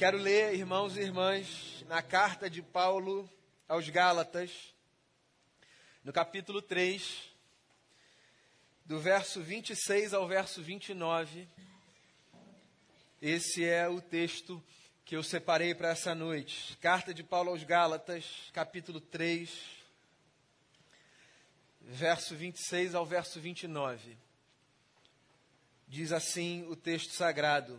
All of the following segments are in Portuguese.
Quero ler, irmãos e irmãs, na carta de Paulo aos Gálatas, no capítulo 3, do verso 26 ao verso 29. Esse é o texto que eu separei para essa noite. Carta de Paulo aos Gálatas, capítulo 3, verso 26 ao verso 29. Diz assim o texto sagrado: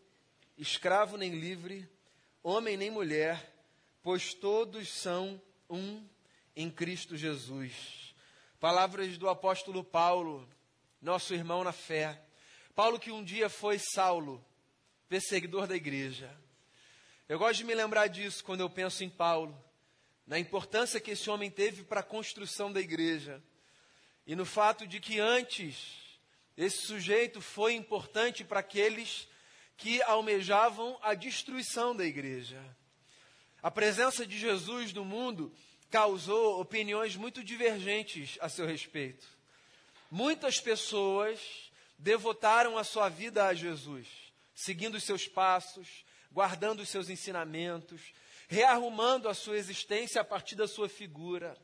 escravo nem livre, homem nem mulher, pois todos são um em Cristo Jesus. Palavras do apóstolo Paulo, nosso irmão na fé. Paulo, que um dia foi Saulo, perseguidor da igreja. Eu gosto de me lembrar disso quando eu penso em Paulo, na importância que esse homem teve para a construção da igreja e no fato de que antes esse sujeito foi importante para aqueles que almejavam a destruição da igreja. A presença de Jesus no mundo causou opiniões muito divergentes a seu respeito. Muitas pessoas devotaram a sua vida a Jesus, seguindo os seus passos, guardando os seus ensinamentos, rearrumando a sua existência a partir da sua figura.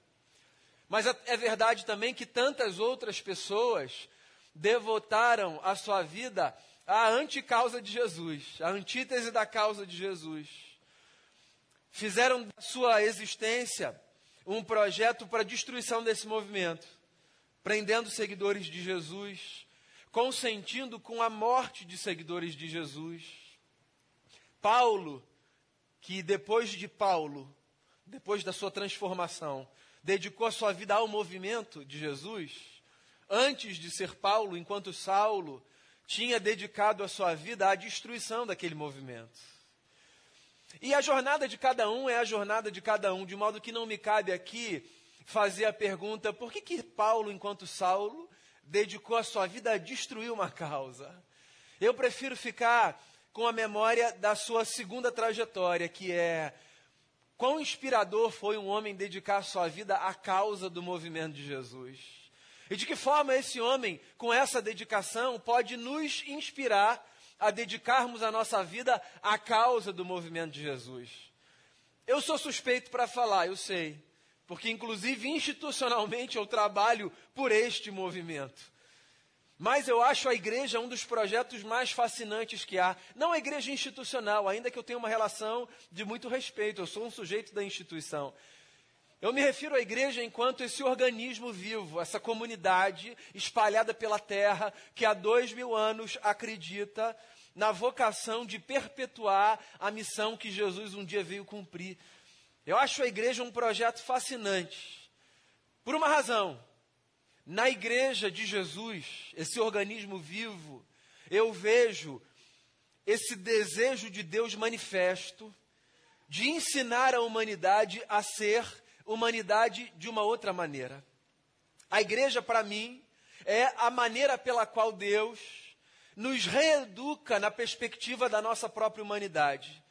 Mas é verdade também que tantas outras pessoas devotaram a sua vida a anticausa de Jesus, a antítese da causa de Jesus. Fizeram da sua existência um projeto para destruição desse movimento, prendendo seguidores de Jesus, consentindo com a morte de seguidores de Jesus. Paulo, que depois de Paulo, depois da sua transformação, dedicou a sua vida ao movimento de Jesus, antes de ser Paulo, enquanto Saulo tinha dedicado a sua vida à destruição daquele movimento. E a jornada de cada um é a jornada de cada um, de modo que não me cabe aqui fazer a pergunta: por que, que Paulo, enquanto Saulo, dedicou a sua vida a destruir uma causa? Eu prefiro ficar com a memória da sua segunda trajetória, que é quão inspirador foi um homem dedicar a sua vida à causa do movimento de Jesus. E de que forma esse homem, com essa dedicação, pode nos inspirar a dedicarmos a nossa vida à causa do movimento de Jesus? Eu sou suspeito para falar, eu sei, porque inclusive institucionalmente eu trabalho por este movimento. Mas eu acho a igreja um dos projetos mais fascinantes que há. Não a igreja institucional, ainda que eu tenha uma relação de muito respeito, eu sou um sujeito da instituição. Eu me refiro à igreja enquanto esse organismo vivo, essa comunidade espalhada pela terra, que há dois mil anos acredita na vocação de perpetuar a missão que Jesus um dia veio cumprir. Eu acho a igreja um projeto fascinante. Por uma razão. Na igreja de Jesus, esse organismo vivo, eu vejo esse desejo de Deus manifesto de ensinar a humanidade a ser humanidade de uma outra maneira. A igreja, para mim, é a maneira pela qual Deus nos reeduca na perspectiva da nossa própria humanidade.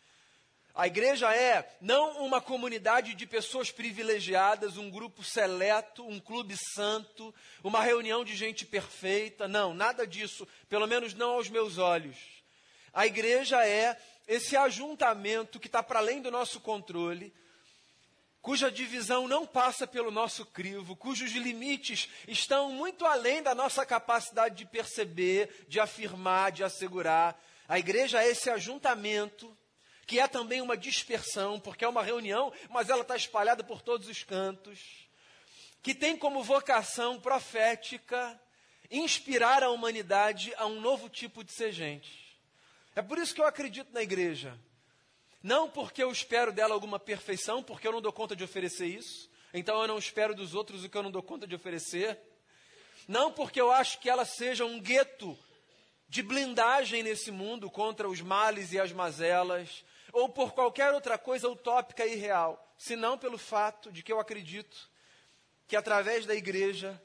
A igreja é não uma comunidade de pessoas privilegiadas, um grupo seleto, um clube santo, uma reunião de gente perfeita. Não, nada disso, pelo menos não aos meus olhos. A igreja é esse ajuntamento que está para além do nosso controle, cuja divisão não passa pelo nosso crivo, cujos limites estão muito além da nossa capacidade de perceber, de afirmar, de assegurar. A igreja é esse ajuntamento, que é também uma dispersão, porque é uma reunião, mas ela está espalhada por todos os cantos, que tem como vocação profética inspirar a humanidade a um novo tipo de ser gente. É por isso que eu acredito na igreja. Não porque eu espero dela alguma perfeição, porque eu não dou conta de oferecer isso. Então eu não espero dos outros o que eu não dou conta de oferecer. Não porque eu acho que ela seja um gueto de blindagem nesse mundo contra os males e as mazelas, ou por qualquer outra coisa utópica e irreal, senão pelo fato de que eu acredito que através da igreja,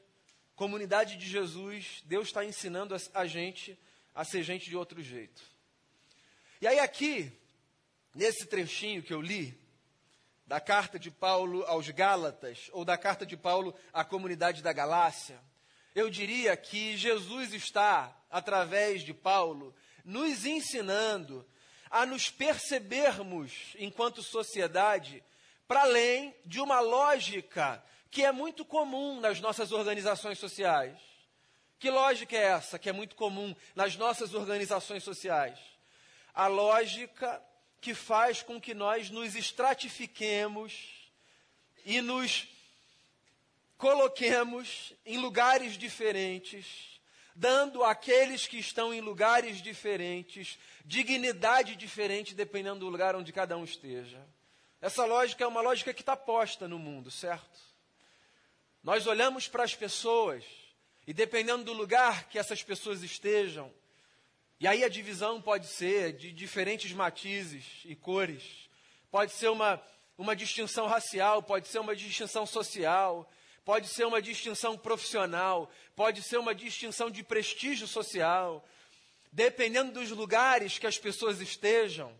comunidade de Jesus, Deus está ensinando a, gente a ser gente de outro jeito. E aí, aqui, nesse trechinho que eu li, da carta de Paulo aos Gálatas, ou da carta de Paulo à comunidade da Galácia, eu diria que Jesus está, através de Paulo, nos ensinando a nos percebermos, enquanto sociedade, para além de uma lógica que é muito comum nas nossas organizações sociais. Que lógica é essa que é muito comum nas nossas organizações sociais? A lógica que faz com que nós nos estratifiquemos e nos coloquemos em lugares diferentes, dando àqueles que estão em lugares diferentes dignidade diferente dependendo do lugar onde cada um esteja. Essa lógica é uma lógica que está posta no mundo, certo? Nós olhamos para as pessoas e dependendo do lugar que essas pessoas estejam, e aí a divisão pode ser de diferentes matizes e cores, pode ser uma, uma distinção racial, pode ser uma distinção social, pode ser uma distinção profissional, pode ser uma distinção de prestígio social, dependendo dos lugares que as pessoas estejam,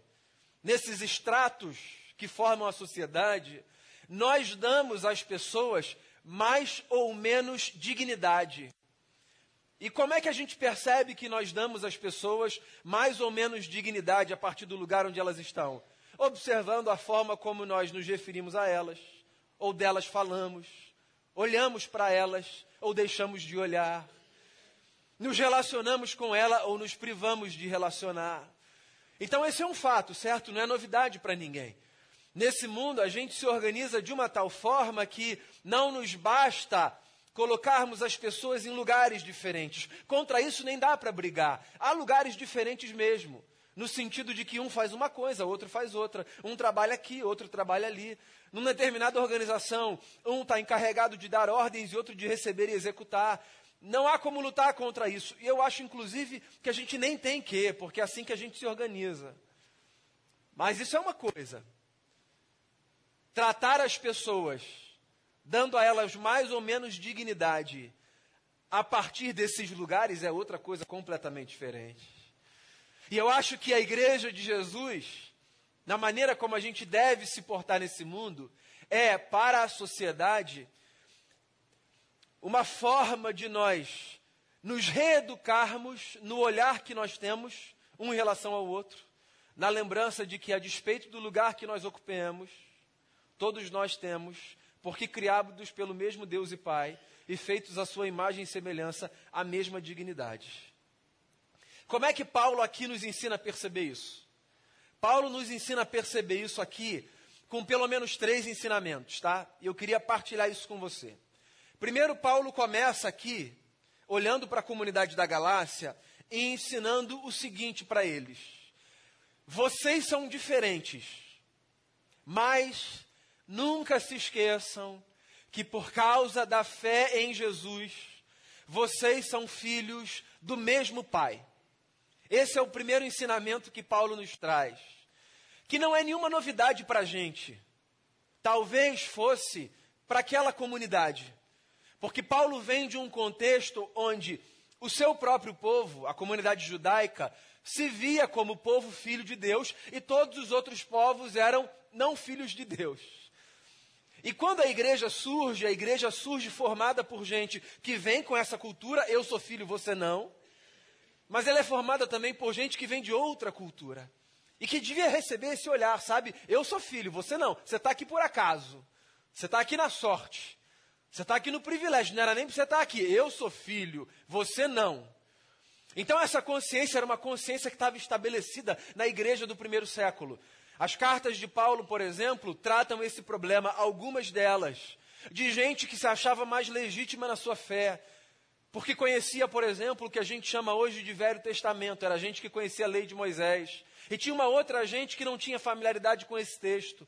nesses estratos que formam a sociedade, nós damos às pessoas mais ou menos dignidade. E como é que a gente percebe que nós damos às pessoas mais ou menos dignidade a partir do lugar onde elas estão? Observando a forma como nós nos referimos a elas, ou delas falamos, olhamos para elas ou deixamos de olhar, nos relacionamos com ela ou nos privamos de relacionar. Então, esse é um fato, certo? Não é novidade para ninguém. Nesse mundo, a gente se organiza de uma tal forma que não nos basta colocarmos as pessoas em lugares diferentes. Contra isso, nem dá para brigar. Há lugares diferentes mesmo. No sentido de que um faz uma coisa, outro faz outra. Um trabalha aqui, outro trabalha ali. Numa determinada organização, um está encarregado de dar ordens e outro de receber e executar. Não há como lutar contra isso. E eu acho, inclusive, que a gente nem tem que, porque é assim que a gente se organiza. Mas isso é uma coisa. Tratar as pessoas, dando a elas mais ou menos dignidade, a partir desses lugares, é outra coisa completamente diferente. E eu acho que a igreja de Jesus na maneira como a gente deve se portar nesse mundo, é para a sociedade uma forma de nós nos reeducarmos no olhar que nós temos um em relação ao outro, na lembrança de que, a despeito do lugar que nós ocupemos, todos nós temos, porque criados pelo mesmo Deus e Pai e feitos à sua imagem e semelhança, a mesma dignidade. Como é que Paulo aqui nos ensina a perceber isso? Paulo nos ensina a perceber isso aqui com pelo menos três ensinamentos, tá? E eu queria partilhar isso com você. Primeiro, Paulo começa aqui, olhando para a comunidade da Galácia e ensinando o seguinte para eles: vocês são diferentes, mas nunca se esqueçam que por causa da fé em Jesus, vocês são filhos do mesmo Pai. Esse é o primeiro ensinamento que Paulo nos traz, que não é nenhuma novidade para a gente. Talvez fosse para aquela comunidade, porque Paulo vem de um contexto onde o seu próprio povo, a comunidade judaica, se via como povo filho de Deus e todos os outros povos eram não filhos de Deus. E quando a igreja surge, a igreja surge formada por gente que vem com essa cultura, eu sou filho, você não. Mas ela é formada também por gente que vem de outra cultura. E que devia receber esse olhar, sabe? Eu sou filho, você não. Você está aqui por acaso. Você está aqui na sorte. Você está aqui no privilégio. Não era nem para você estar tá aqui. Eu sou filho, você não. Então, essa consciência era uma consciência que estava estabelecida na igreja do primeiro século. As cartas de Paulo, por exemplo, tratam esse problema, algumas delas, de gente que se achava mais legítima na sua fé, porque conhecia, por exemplo, o que a gente chama hoje de Velho Testamento, era gente que conhecia a lei de Moisés. E tinha uma outra gente que não tinha familiaridade com esse texto.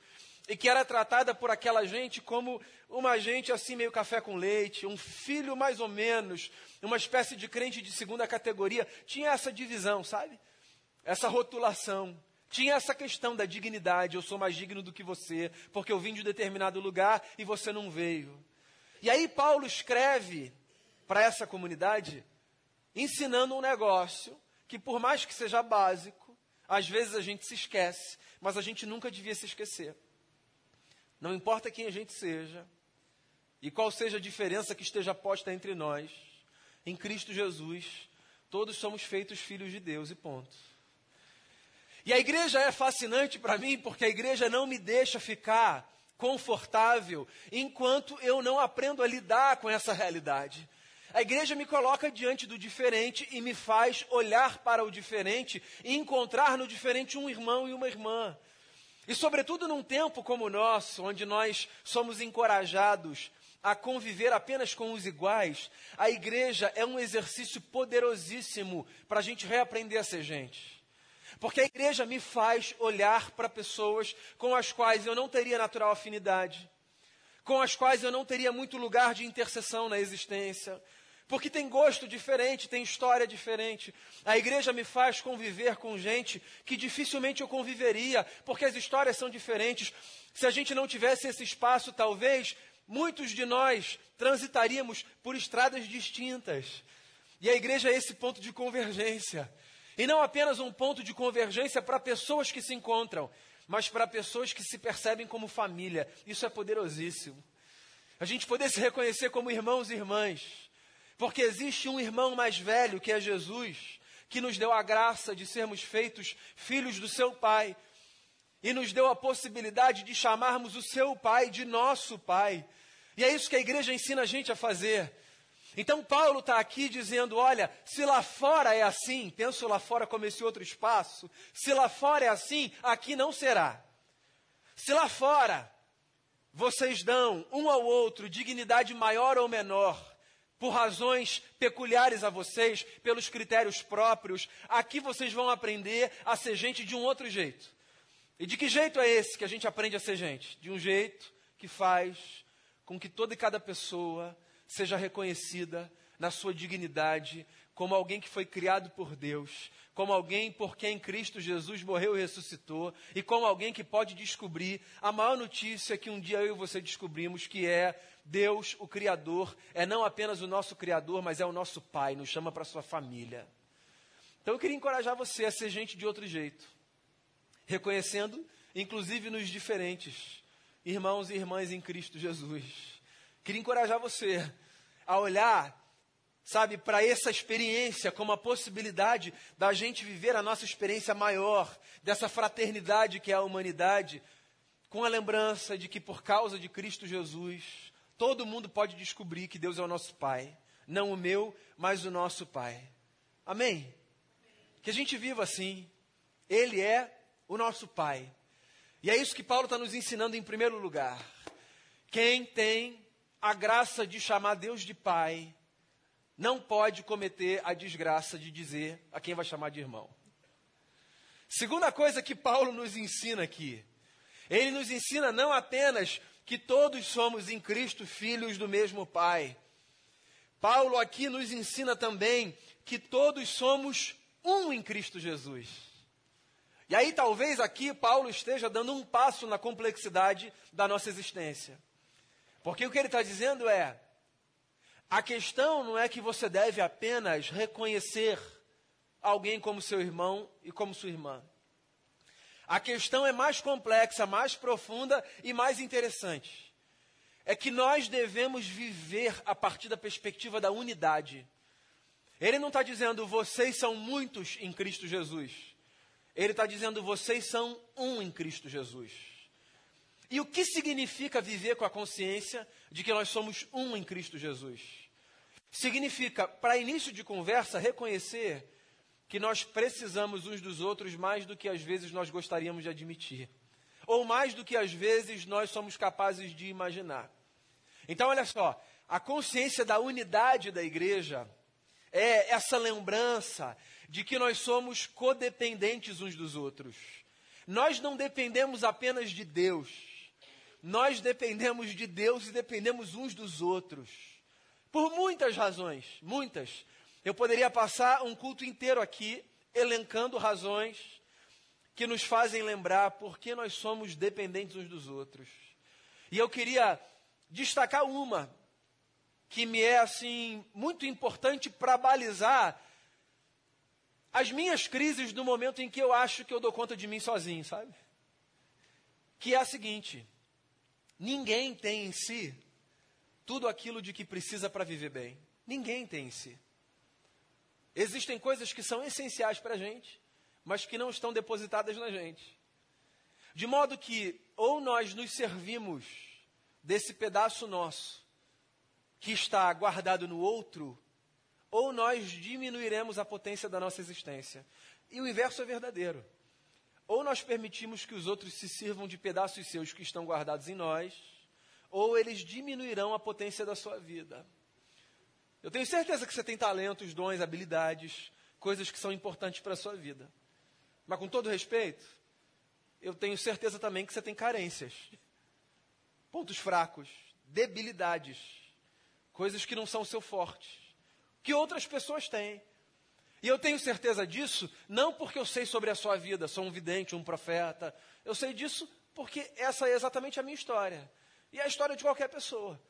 e que era tratada por aquela gente como uma gente assim, meio café com leite, um filho mais ou menos, uma espécie de crente de segunda categoria. Tinha essa divisão, sabe? Essa rotulação. Tinha essa questão da dignidade. Eu sou mais digno do que você, porque eu vim de um determinado lugar e você não veio. E aí Paulo escreve para essa comunidade, ensinando um negócio que, por mais que seja básico, às vezes a gente se esquece, mas a gente nunca devia se esquecer. Não importa quem a gente seja e qual seja a diferença que esteja posta entre nós, em Cristo Jesus, todos somos feitos filhos de Deus e ponto. E a igreja é fascinante para mim porque a igreja não me deixa ficar confortável enquanto eu não aprendo a lidar com essa realidade. A igreja me coloca diante do diferente e me faz olhar para o diferente e encontrar no diferente um irmão e uma irmã. E, sobretudo, num tempo como o nosso, onde nós somos encorajados a conviver apenas com os iguais, a igreja é um exercício poderosíssimo para a gente reaprender a ser gente. Porque a igreja me faz olhar para pessoas com as quais eu não teria natural afinidade, com as quais eu não teria muito lugar de intercessão na existência, porque tem gosto diferente, tem história diferente. A igreja me faz conviver com gente que dificilmente eu conviveria, porque as histórias são diferentes. Se a gente não tivesse esse espaço, talvez muitos de nós transitaríamos por estradas distintas. E a igreja é esse ponto de convergência. E não apenas um ponto de convergência para pessoas que se encontram, mas para pessoas que se percebem como família. Isso é poderosíssimo. A gente poder se reconhecer como irmãos e irmãs porque existe um irmão mais velho, que é Jesus, que nos deu a graça de sermos feitos filhos do seu Pai e nos deu a possibilidade de chamarmos o seu Pai de nosso Pai. E é isso que a igreja ensina a gente a fazer. Então, Paulo está aqui dizendo: olha, se lá fora é assim, penso lá fora como esse outro espaço, se lá fora é assim, aqui não será. Se lá fora vocês dão um ao outro dignidade maior ou menor, por razões peculiares a vocês, pelos critérios próprios. Aqui vocês vão aprender a ser gente de um outro jeito. E de que jeito é esse que a gente aprende a ser gente? De um jeito que faz com que toda e cada pessoa seja reconhecida na sua dignidade, como alguém que foi criado por Deus, como alguém por quem Cristo Jesus morreu e ressuscitou, e como alguém que pode descobrir a maior notícia que um dia eu e você descobrimos, que é Deus, o Criador, é não apenas o nosso Criador, mas é o nosso Pai, nos chama para sua família. Então eu queria encorajar você a ser gente de outro jeito, reconhecendo, inclusive nos diferentes, irmãos e irmãs em Cristo Jesus. Queria encorajar você a olhar, sabe, para essa experiência como a possibilidade da gente viver a nossa experiência maior, dessa fraternidade que é a humanidade, com a lembrança de que por causa de Cristo Jesus, Todo mundo pode descobrir que Deus é o nosso Pai. Não o meu, mas o nosso Pai. Amém? Que a gente viva assim. Ele é o nosso Pai. E é isso que Paulo está nos ensinando em primeiro lugar. Quem tem a graça de chamar Deus de Pai, não pode cometer a desgraça de dizer a quem vai chamar de irmão. Segunda coisa que Paulo nos ensina aqui. Ele nos ensina não apenas que todos somos em Cristo filhos do mesmo Pai. Paulo aqui nos ensina também que todos somos um em Cristo Jesus. E aí, talvez aqui Paulo esteja dando um passo na complexidade da nossa existência. Porque o que ele está dizendo é: a questão não é que você deve apenas reconhecer alguém como seu irmão e como sua irmã. A questão é mais complexa, mais profunda e mais interessante. É que nós devemos viver a partir da perspectiva da unidade. Ele não está dizendo vocês são muitos em Cristo Jesus. Ele está dizendo vocês são um em Cristo Jesus. E o que significa viver com a consciência de que nós somos um em Cristo Jesus? Significa, para início de conversa, reconhecer que nós precisamos uns dos outros mais do que às vezes nós gostaríamos de admitir, ou mais do que às vezes nós somos capazes de imaginar. Então, olha só, a consciência da unidade da igreja é essa lembrança de que nós somos codependentes uns dos outros. Nós não dependemos apenas de Deus, nós dependemos de Deus e dependemos uns dos outros. Por muitas razões, muitas. Eu poderia passar um culto inteiro aqui elencando razões que nos fazem lembrar por que nós somos dependentes uns dos outros. E eu queria destacar uma que me é assim muito importante para balizar as minhas crises no momento em que eu acho que eu dou conta de mim sozinho, sabe? Que é a seguinte: ninguém tem em si tudo aquilo de que precisa para viver bem. Ninguém tem em si. Existem coisas que são essenciais para a gente, mas que não estão depositadas na gente. De modo que, ou nós nos servimos desse pedaço nosso, que está guardado no outro, ou nós diminuiremos a potência da nossa existência. E o inverso é verdadeiro. Ou nós permitimos que os outros se sirvam de pedaços seus que estão guardados em nós, ou eles diminuirão a potência da sua vida. Eu tenho certeza que você tem talentos, dons, habilidades, coisas que são importantes para a sua vida. Mas com todo respeito, eu tenho certeza também que você tem carências, pontos fracos, debilidades, coisas que não são seu forte, que outras pessoas têm. E eu tenho certeza disso, não porque eu sei sobre a sua vida, sou um vidente, um profeta. Eu sei disso porque essa é exatamente a minha história. E é a história de qualquer pessoa.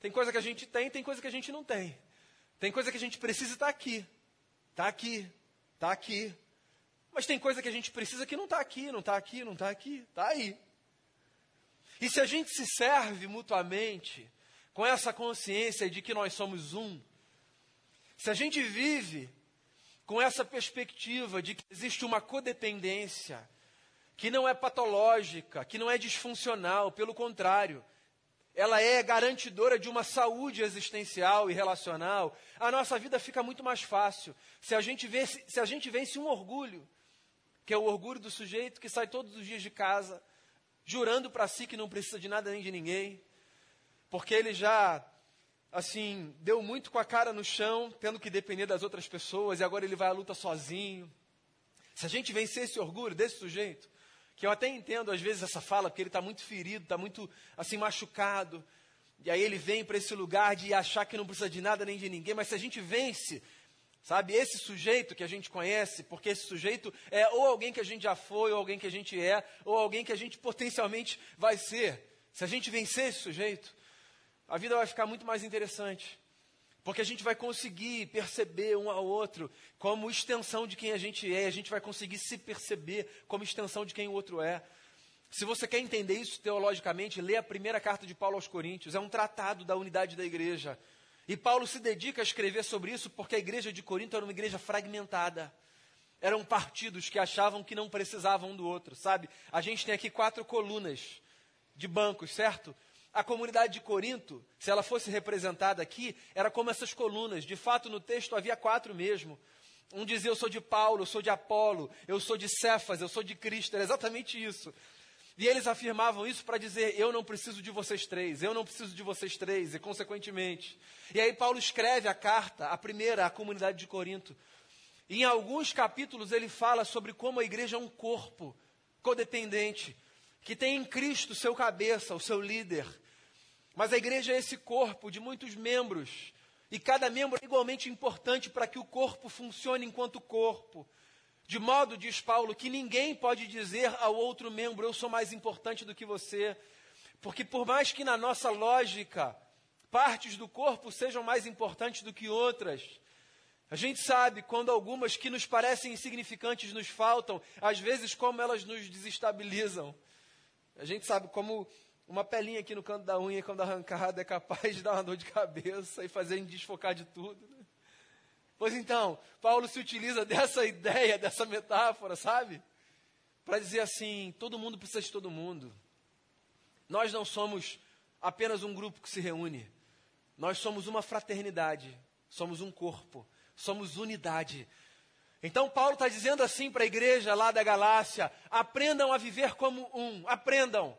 Tem coisa que a gente tem, tem coisa que a gente não tem. Tem coisa que a gente precisa estar tá aqui. Está aqui. Está aqui. Mas tem coisa que a gente precisa que não está aqui, não está aqui, não está aqui. Está aí. E se a gente se serve mutuamente com essa consciência de que nós somos um, se a gente vive com essa perspectiva de que existe uma codependência, que não é patológica, que não é disfuncional, pelo contrário, ela é garantidora de uma saúde existencial e relacional, a nossa vida fica muito mais fácil. Se a gente vence, se a gente vence um orgulho, que é o orgulho do sujeito que sai todos os dias de casa, jurando para si que não precisa de nada nem de ninguém, porque ele já, assim, deu muito com a cara no chão, tendo que depender das outras pessoas, e agora ele vai à luta sozinho. Se a gente vencer esse orgulho desse sujeito, que eu até entendo às vezes essa fala, porque ele está muito ferido, está muito assim machucado. E aí ele vem para esse lugar de achar que não precisa de nada nem de ninguém, mas se a gente vence, sabe, esse sujeito que a gente conhece, porque esse sujeito é ou alguém que a gente já foi, ou alguém que a gente é, ou alguém que a gente potencialmente vai ser. Se a gente vencer esse sujeito, a vida vai ficar muito mais interessante. Porque a gente vai conseguir perceber um ao outro como extensão de quem a gente é, a gente vai conseguir se perceber como extensão de quem o outro é. Se você quer entender isso teologicamente, lê a primeira carta de Paulo aos Coríntios, é um tratado da unidade da igreja. E Paulo se dedica a escrever sobre isso porque a igreja de Corinto era uma igreja fragmentada. Eram partidos que achavam que não precisavam um do outro, sabe? A gente tem aqui quatro colunas de bancos, certo? A comunidade de Corinto, se ela fosse representada aqui, era como essas colunas. De fato, no texto havia quatro mesmo. Um dizia: Eu sou de Paulo, eu sou de Apolo, eu sou de Cefas, eu sou de Cristo. Era exatamente isso. E eles afirmavam isso para dizer: Eu não preciso de vocês três, eu não preciso de vocês três, e consequentemente. E aí Paulo escreve a carta, a primeira, à comunidade de Corinto. E em alguns capítulos ele fala sobre como a igreja é um corpo codependente, que tem em Cristo seu cabeça, o seu líder, mas a igreja é esse corpo de muitos membros, e cada membro é igualmente importante para que o corpo funcione enquanto corpo. De modo, diz Paulo, que ninguém pode dizer ao outro membro: Eu sou mais importante do que você. Porque, por mais que na nossa lógica partes do corpo sejam mais importantes do que outras, a gente sabe quando algumas que nos parecem insignificantes nos faltam, às vezes como elas nos desestabilizam. A gente sabe como uma pelinha aqui no canto da unha, quando arrancada, é capaz de dar uma dor de cabeça e fazer a gente desfocar de tudo. Né? Pois então, Paulo se utiliza dessa ideia, dessa metáfora, sabe? Para dizer assim: todo mundo precisa de todo mundo. Nós não somos apenas um grupo que se reúne. Nós somos uma fraternidade, somos um corpo, somos unidade. Então, Paulo está dizendo assim para a igreja lá da Galácia: aprendam a viver como um, aprendam.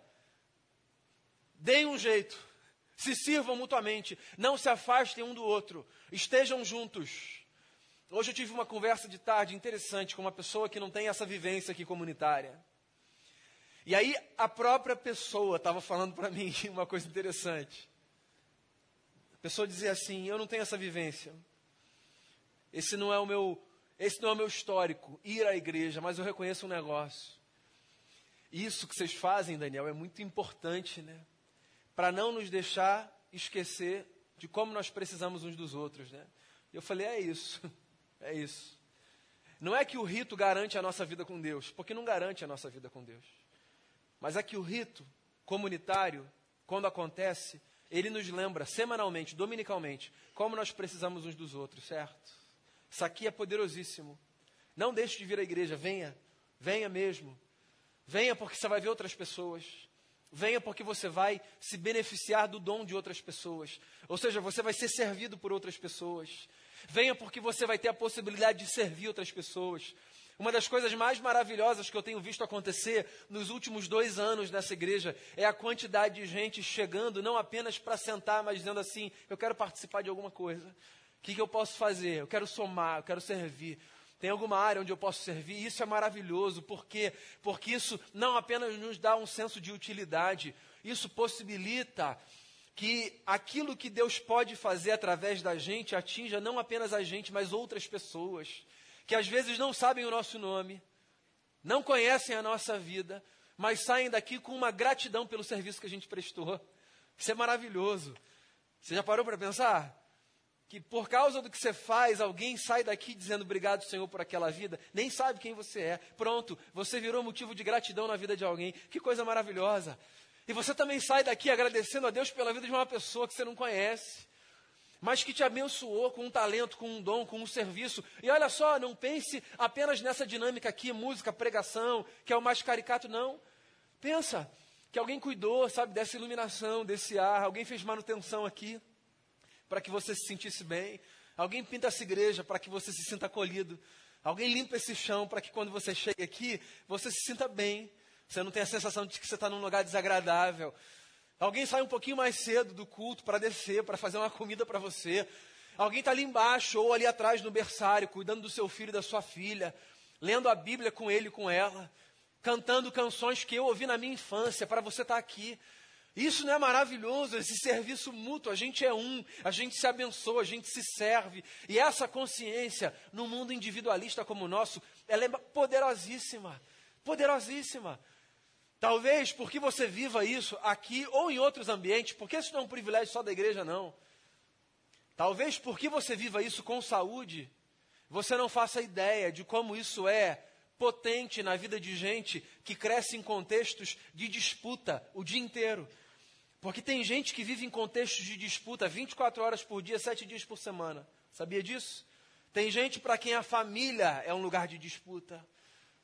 Deem um jeito. Se sirvam mutuamente. Não se afastem um do outro. Estejam juntos. Hoje eu tive uma conversa de tarde interessante com uma pessoa que não tem essa vivência aqui comunitária. E aí a própria pessoa estava falando para mim uma coisa interessante. A pessoa dizia assim: "Eu não tenho essa vivência. Esse não é o meu, esse não é o meu histórico, ir à igreja, mas eu reconheço um negócio. Isso que vocês fazem, Daniel, é muito importante, né? Para não nos deixar esquecer de como nós precisamos uns dos outros, né? Eu falei: "É isso. É isso. Não é que o rito garante a nossa vida com Deus, porque não garante a nossa vida com Deus. Mas é que o rito comunitário, quando acontece, ele nos lembra semanalmente, dominicalmente, como nós precisamos uns dos outros, certo? Isso aqui é poderosíssimo. Não deixe de vir à igreja, venha, venha mesmo. Venha porque você vai ver outras pessoas. Venha porque você vai se beneficiar do dom de outras pessoas. Ou seja, você vai ser servido por outras pessoas. Venha porque você vai ter a possibilidade de servir outras pessoas. Uma das coisas mais maravilhosas que eu tenho visto acontecer nos últimos dois anos nessa igreja é a quantidade de gente chegando, não apenas para sentar, mas dizendo assim: eu quero participar de alguma coisa. Que, que eu posso fazer? Eu quero somar, eu quero servir. Tem alguma área onde eu posso servir? Isso é maravilhoso. Por quê? Porque isso não apenas nos dá um senso de utilidade, isso possibilita que aquilo que Deus pode fazer através da gente atinja não apenas a gente, mas outras pessoas que às vezes não sabem o nosso nome, não conhecem a nossa vida, mas saem daqui com uma gratidão pelo serviço que a gente prestou. Isso é maravilhoso. Você já parou para pensar? Que por causa do que você faz, alguém sai daqui dizendo obrigado, Senhor, por aquela vida, nem sabe quem você é. Pronto, você virou motivo de gratidão na vida de alguém. Que coisa maravilhosa. E você também sai daqui agradecendo a Deus pela vida de uma pessoa que você não conhece mas que te abençoou com um talento, com um dom, com um serviço. E olha só, não pense apenas nessa dinâmica aqui, música, pregação, que é o mais caricato, não. Pensa que alguém cuidou, sabe, dessa iluminação, desse ar, alguém fez manutenção aqui para que você se sentisse bem. Alguém pinta essa igreja para que você se sinta acolhido. Alguém limpa esse chão para que quando você chegue aqui, você se sinta bem. Você não tenha a sensação de que você está num lugar desagradável. Alguém sai um pouquinho mais cedo do culto para descer, para fazer uma comida para você. Alguém está ali embaixo ou ali atrás no berçário, cuidando do seu filho e da sua filha, lendo a Bíblia com ele e com ela, cantando canções que eu ouvi na minha infância, para você estar tá aqui. Isso não é maravilhoso, esse serviço mútuo, a gente é um, a gente se abençoa, a gente se serve. E essa consciência, no mundo individualista como o nosso, ela é poderosíssima, poderosíssima. Talvez porque você viva isso aqui ou em outros ambientes, porque isso não é um privilégio só da igreja, não. Talvez porque você viva isso com saúde, você não faça ideia de como isso é potente na vida de gente que cresce em contextos de disputa o dia inteiro. Porque tem gente que vive em contextos de disputa 24 horas por dia, 7 dias por semana. Sabia disso? Tem gente para quem a família é um lugar de disputa.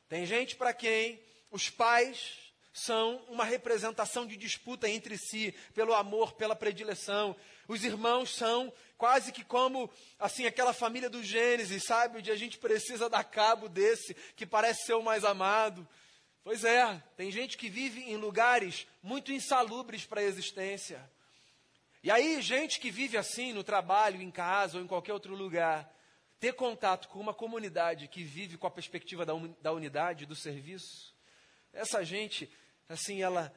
Tem gente para quem os pais são uma representação de disputa entre si, pelo amor, pela predileção. Os irmãos são quase que como, assim, aquela família do Gênesis, sabe? Onde a gente precisa dar cabo desse, que parece ser o mais amado. Pois é, tem gente que vive em lugares muito insalubres para a existência. E aí, gente que vive assim, no trabalho, em casa ou em qualquer outro lugar, ter contato com uma comunidade que vive com a perspectiva da, da unidade, do serviço, essa gente assim, ela,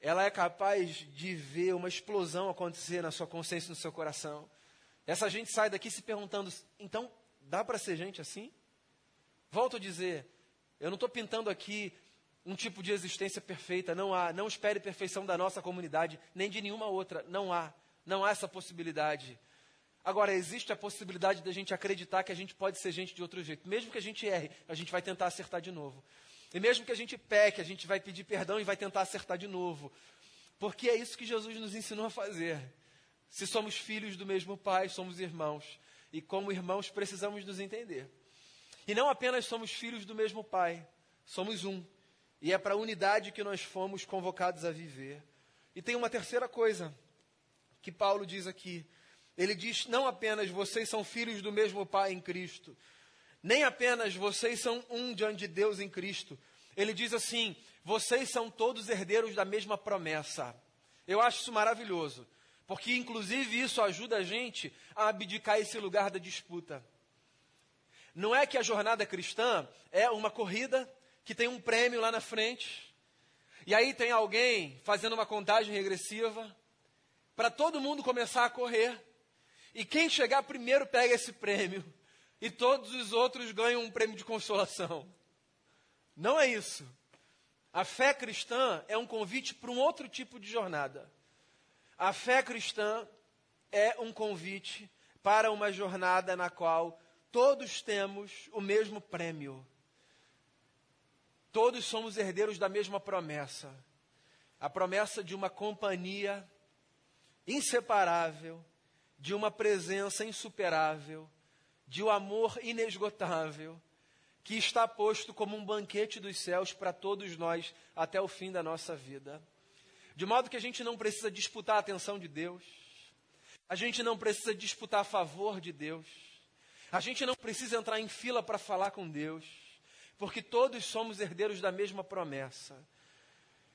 ela é capaz de ver uma explosão acontecer na sua consciência no seu coração. Essa gente sai daqui se perguntando: então, dá para ser gente assim? Volto a dizer, eu não estou pintando aqui um tipo de existência perfeita, não há. Não espere perfeição da nossa comunidade, nem de nenhuma outra, não há. Não há essa possibilidade. Agora, existe a possibilidade da gente acreditar que a gente pode ser gente de outro jeito. Mesmo que a gente erre, a gente vai tentar acertar de novo. E mesmo que a gente peque, a gente vai pedir perdão e vai tentar acertar de novo. Porque é isso que Jesus nos ensinou a fazer. Se somos filhos do mesmo Pai, somos irmãos. E como irmãos, precisamos nos entender. E não apenas somos filhos do mesmo Pai, somos um. E é para a unidade que nós fomos convocados a viver. E tem uma terceira coisa que Paulo diz aqui. Ele diz: não apenas vocês são filhos do mesmo Pai em Cristo, nem apenas vocês são um diante de Deus em Cristo. Ele diz assim: vocês são todos herdeiros da mesma promessa. Eu acho isso maravilhoso, porque inclusive isso ajuda a gente a abdicar esse lugar da disputa. Não é que a jornada cristã é uma corrida que tem um prêmio lá na frente. E aí tem alguém fazendo uma contagem regressiva para todo mundo começar a correr. E quem chegar primeiro pega esse prêmio. E todos os outros ganham um prêmio de consolação. Não é isso. A fé cristã é um convite para um outro tipo de jornada. A fé cristã é um convite para uma jornada na qual todos temos o mesmo prêmio. Todos somos herdeiros da mesma promessa. A promessa de uma companhia inseparável, de uma presença insuperável, de um amor inesgotável, que está posto como um banquete dos céus para todos nós até o fim da nossa vida. De modo que a gente não precisa disputar a atenção de Deus, a gente não precisa disputar a favor de Deus, a gente não precisa entrar em fila para falar com Deus, porque todos somos herdeiros da mesma promessa.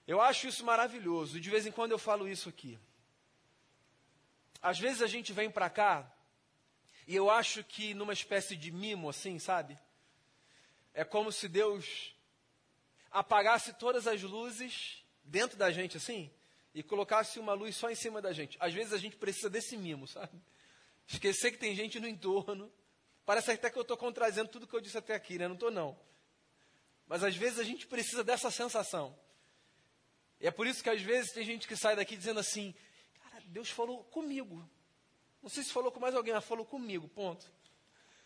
Eu acho isso maravilhoso, e de vez em quando eu falo isso aqui. Às vezes a gente vem para cá e eu acho que numa espécie de mimo, assim, sabe? É como se Deus apagasse todas as luzes dentro da gente, assim, e colocasse uma luz só em cima da gente. Às vezes a gente precisa desse mimo, sabe? Esquecer que tem gente no entorno. Parece até que eu estou contradizendo tudo que eu disse até aqui, né? Não estou, não. Mas às vezes a gente precisa dessa sensação. E é por isso que às vezes tem gente que sai daqui dizendo assim: Cara, Deus falou comigo. Não sei se falou com mais alguém, mas falou comigo, ponto.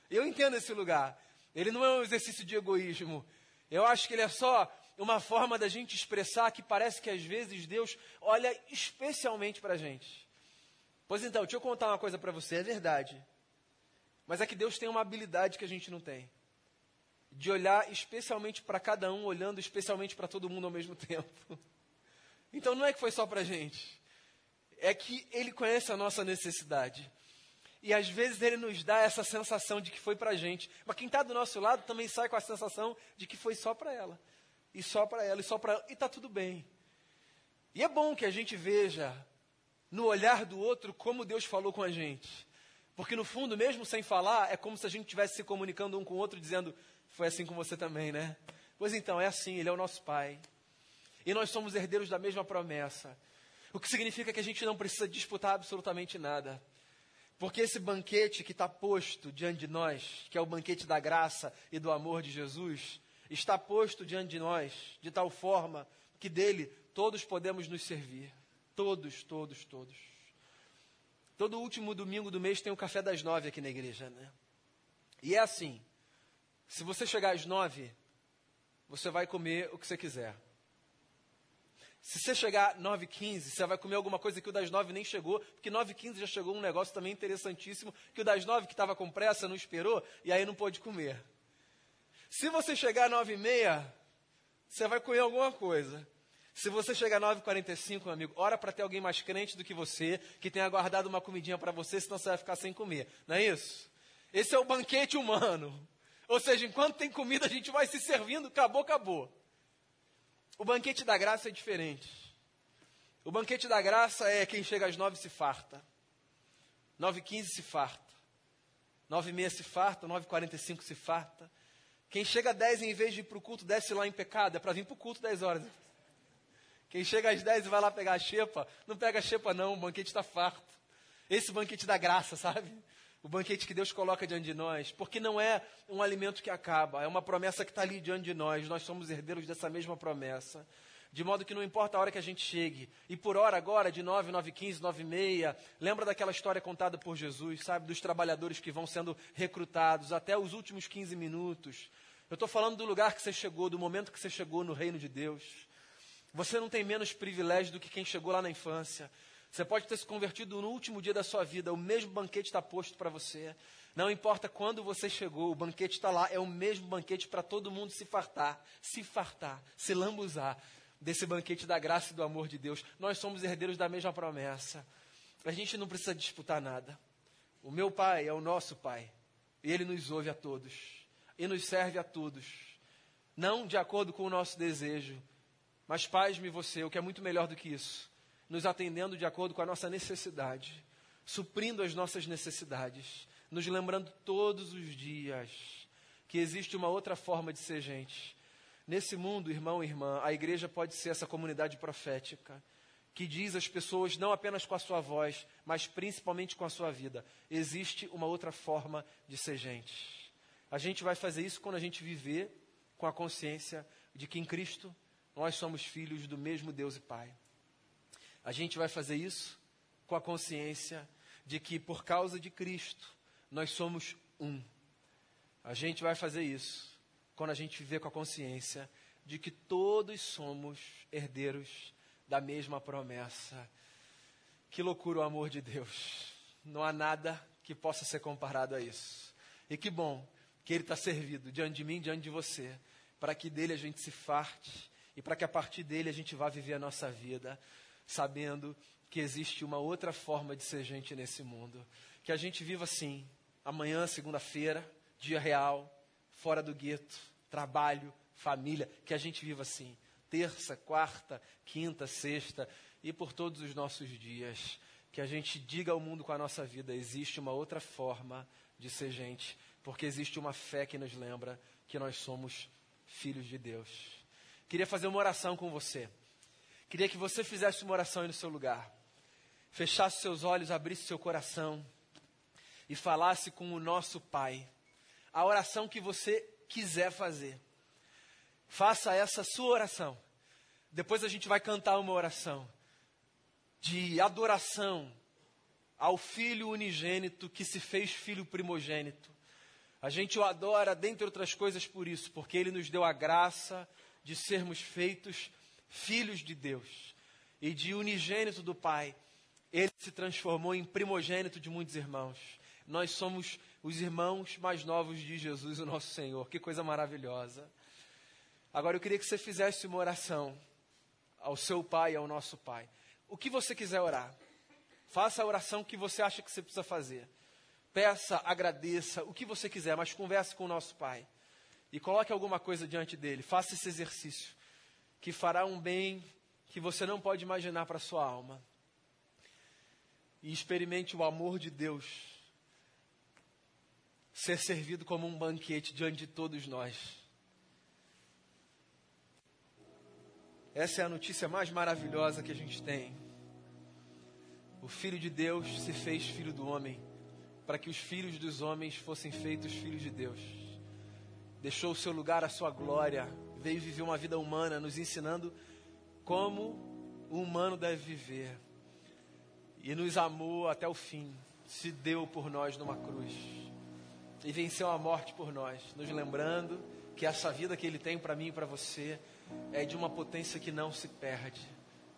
Eu entendo esse lugar. Ele não é um exercício de egoísmo. Eu acho que ele é só uma forma da gente expressar que parece que às vezes Deus olha especialmente para a gente. Pois então, deixa eu contar uma coisa para você, é verdade. Mas é que Deus tem uma habilidade que a gente não tem. De olhar especialmente para cada um, olhando especialmente para todo mundo ao mesmo tempo. Então não é que foi só para a gente é que Ele conhece a nossa necessidade. E às vezes Ele nos dá essa sensação de que foi para a gente. Mas quem está do nosso lado também sai com a sensação de que foi só para ela. E só para ela, e só para ela. E está tudo bem. E é bom que a gente veja no olhar do outro como Deus falou com a gente. Porque no fundo, mesmo sem falar, é como se a gente estivesse se comunicando um com o outro, dizendo: Foi assim com você também, né? Pois então, é assim, Ele é o nosso Pai. E nós somos herdeiros da mesma promessa. O que significa que a gente não precisa disputar absolutamente nada. Porque esse banquete que está posto diante de nós, que é o banquete da graça e do amor de Jesus, está posto diante de nós de tal forma que dele todos podemos nos servir. Todos, todos, todos. Todo último domingo do mês tem o café das nove aqui na igreja, né? E é assim: se você chegar às nove, você vai comer o que você quiser. Se você chegar 9h15, você vai comer alguma coisa que o das 9 nem chegou, porque 9h15 já chegou um negócio também interessantíssimo, que o das 9 que estava com pressa não esperou, e aí não pôde comer. Se você chegar 9h30, você vai comer alguma coisa. Se você chegar 9h45, meu amigo, ora para ter alguém mais crente do que você, que tenha guardado uma comidinha para você, senão você vai ficar sem comer. Não é isso? Esse é o banquete humano. Ou seja, enquanto tem comida, a gente vai se servindo, acabou, acabou. O banquete da graça é diferente. O banquete da graça é quem chega às nove se farta. Nove e quinze se farta. Nove e meia se farta. Nove e quarenta e cinco se farta. Quem chega às dez em vez de ir para o culto, desce lá em pecado. É para vir para o culto dez horas. Quem chega às dez e vai lá pegar a xepa, não pega a xepa não, o banquete está farto. Esse banquete da graça, sabe? O banquete que Deus coloca diante de nós, porque não é um alimento que acaba, é uma promessa que está ali diante de nós, nós somos herdeiros dessa mesma promessa. De modo que não importa a hora que a gente chegue, e por hora agora, de 9, 9, 15, 9 e meia, lembra daquela história contada por Jesus, sabe, dos trabalhadores que vão sendo recrutados até os últimos 15 minutos. Eu estou falando do lugar que você chegou, do momento que você chegou no reino de Deus. Você não tem menos privilégio do que quem chegou lá na infância. Você pode ter se convertido no último dia da sua vida, o mesmo banquete está posto para você. Não importa quando você chegou, o banquete está lá, é o mesmo banquete para todo mundo se fartar, se fartar, se lambuzar desse banquete da graça e do amor de Deus. Nós somos herdeiros da mesma promessa. A gente não precisa disputar nada. O meu pai é o nosso pai, e ele nos ouve a todos, e nos serve a todos, não de acordo com o nosso desejo, mas paz-me você, o que é muito melhor do que isso nos atendendo de acordo com a nossa necessidade, suprindo as nossas necessidades, nos lembrando todos os dias que existe uma outra forma de ser gente. Nesse mundo, irmão e irmã, a igreja pode ser essa comunidade profética que diz às pessoas, não apenas com a sua voz, mas principalmente com a sua vida: existe uma outra forma de ser gente. A gente vai fazer isso quando a gente viver com a consciência de que em Cristo nós somos filhos do mesmo Deus e Pai. A gente vai fazer isso com a consciência de que por causa de Cristo nós somos um. A gente vai fazer isso quando a gente viver com a consciência de que todos somos herdeiros da mesma promessa. Que loucura o amor de Deus. Não há nada que possa ser comparado a isso. E que bom que Ele está servido diante de mim, diante de você, para que dele a gente se farte e para que a partir dele a gente vá viver a nossa vida, sabendo que existe uma outra forma de ser gente nesse mundo. Que a gente viva assim, amanhã, segunda-feira, dia real, fora do gueto, trabalho, família, que a gente viva assim, terça, quarta, quinta, sexta e por todos os nossos dias. Que a gente diga ao mundo com a nossa vida: existe uma outra forma de ser gente, porque existe uma fé que nos lembra que nós somos filhos de Deus. Queria fazer uma oração com você. Queria que você fizesse uma oração aí no seu lugar. Fechasse seus olhos, abrisse seu coração e falasse com o nosso Pai. A oração que você quiser fazer. Faça essa sua oração. Depois a gente vai cantar uma oração de adoração ao Filho unigênito que se fez Filho primogênito. A gente o adora, dentre outras coisas, por isso, porque ele nos deu a graça de sermos feitos filhos de Deus e de unigênito do Pai. Ele se transformou em primogênito de muitos irmãos. Nós somos os irmãos mais novos de Jesus, o nosso Senhor. Que coisa maravilhosa. Agora eu queria que você fizesse uma oração ao seu pai e ao nosso pai. O que você quiser orar. Faça a oração que você acha que você precisa fazer. Peça, agradeça, o que você quiser, mas converse com o nosso pai. E coloque alguma coisa diante dele. Faça esse exercício que fará um bem que você não pode imaginar para sua alma e experimente o amor de Deus ser servido como um banquete diante de todos nós. Essa é a notícia mais maravilhosa que a gente tem. O Filho de Deus se fez filho do homem, para que os filhos dos homens fossem feitos filhos de Deus. Deixou o seu lugar, a sua glória, veio viver uma vida humana, nos ensinando como o humano deve viver e nos amou até o fim, se deu por nós numa cruz e venceu a morte por nós, nos lembrando que essa vida que Ele tem para mim e para você é de uma potência que não se perde.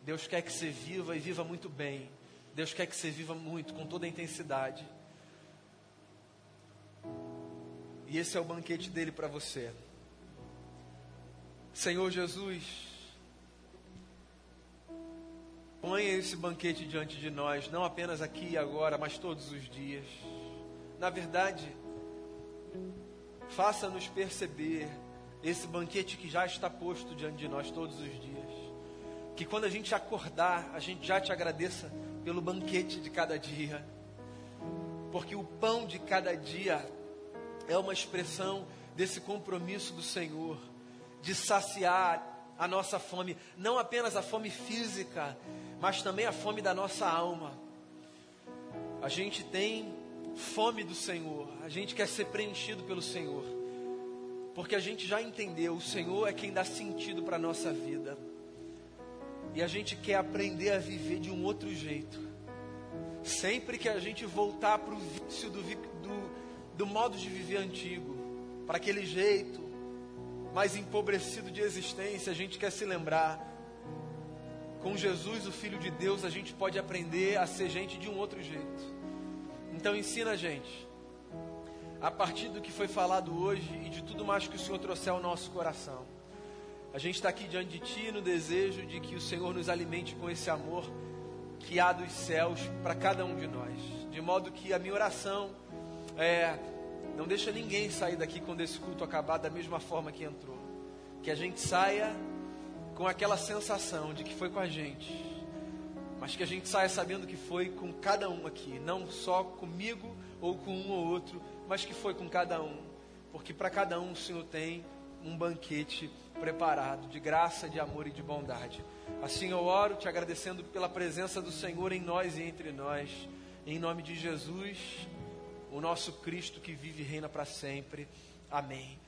Deus quer que você viva e viva muito bem. Deus quer que você viva muito, com toda a intensidade. E esse é o banquete dele para você. Senhor Jesus, Ponha esse banquete diante de nós, não apenas aqui e agora, mas todos os dias. Na verdade, faça-nos perceber esse banquete que já está posto diante de nós todos os dias. Que quando a gente acordar, a gente já te agradeça pelo banquete de cada dia. Porque o pão de cada dia é uma expressão desse compromisso do Senhor de saciar a nossa fome, não apenas a fome física, mas também a fome da nossa alma. A gente tem fome do Senhor, a gente quer ser preenchido pelo Senhor, porque a gente já entendeu, o Senhor é quem dá sentido para a nossa vida, e a gente quer aprender a viver de um outro jeito. Sempre que a gente voltar para o vício do, do, do modo de viver antigo, para aquele jeito mais empobrecido de existência, a gente quer se lembrar com Jesus, o Filho de Deus, a gente pode aprender a ser gente de um outro jeito. Então ensina a gente, a partir do que foi falado hoje e de tudo mais que o Senhor trouxe ao nosso coração. A gente está aqui diante de Ti no desejo de que o Senhor nos alimente com esse amor que há dos céus para cada um de nós. De modo que a minha oração é: não deixa ninguém sair daqui quando esse culto acabar da mesma forma que entrou. Que a gente saia com aquela sensação de que foi com a gente, mas que a gente saia sabendo que foi com cada um aqui, não só comigo ou com um ou outro, mas que foi com cada um, porque para cada um o Senhor tem um banquete preparado de graça, de amor e de bondade. Assim eu oro, te agradecendo pela presença do Senhor em nós e entre nós, em nome de Jesus o nosso Cristo que vive e reina para sempre. Amém.